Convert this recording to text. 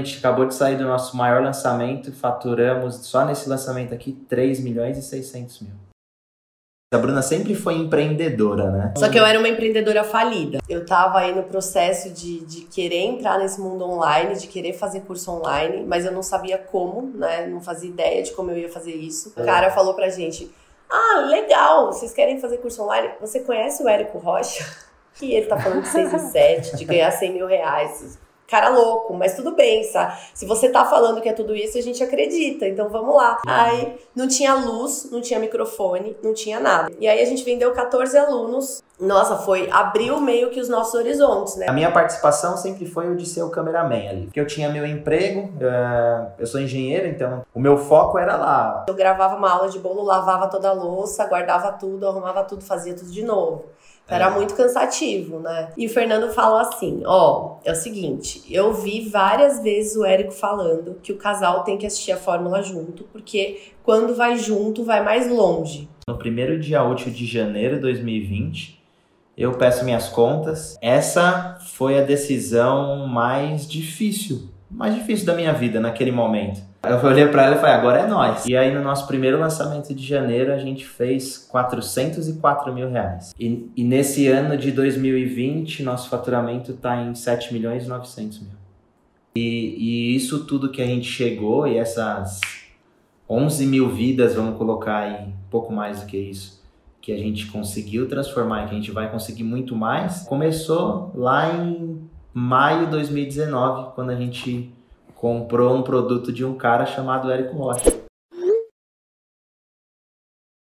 A gente acabou de sair do nosso maior lançamento, faturamos só nesse lançamento aqui 3 milhões e 600 mil. A Bruna sempre foi empreendedora, né? Só que eu era uma empreendedora falida. Eu tava aí no processo de, de querer entrar nesse mundo online, de querer fazer curso online, mas eu não sabia como, né? Não fazia ideia de como eu ia fazer isso. O cara falou pra gente: Ah, legal, vocês querem fazer curso online? Você conhece o Érico Rocha? E ele tá falando de 6 e 7, de ganhar 100 mil reais cara louco, mas tudo bem, sabe? Se você tá falando que é tudo isso, a gente acredita, então vamos lá. Aí não tinha luz, não tinha microfone, não tinha nada. E aí a gente vendeu 14 alunos. Nossa, foi abriu meio que os nossos horizontes, né? A minha participação sempre foi o de ser o cameraman ali. Porque eu tinha meu emprego, eh, eu sou engenheiro, então o meu foco era lá. Eu gravava uma aula de bolo, lavava toda a louça, guardava tudo, arrumava tudo, fazia tudo de novo. Era é. muito cansativo, né? E o Fernando falou assim: ó, é o seguinte, eu vi várias vezes o Érico falando que o casal tem que assistir a fórmula junto, porque quando vai junto, vai mais longe. No primeiro dia útil de janeiro de 2020, eu peço minhas contas. Essa foi a decisão mais difícil, mais difícil da minha vida naquele momento. Eu olhei para ela e falei, agora é nós. E aí no nosso primeiro lançamento de janeiro a gente fez 404 mil reais. E, e nesse ano de 2020 nosso faturamento está em 7 milhões e 900 mil. E, e isso tudo que a gente chegou e essas 11 mil vidas, vamos colocar aí, um pouco mais do que isso, que a gente conseguiu transformar e que a gente vai conseguir muito mais, começou lá em maio de 2019, quando a gente comprou um produto de um cara chamado Érico Rocha.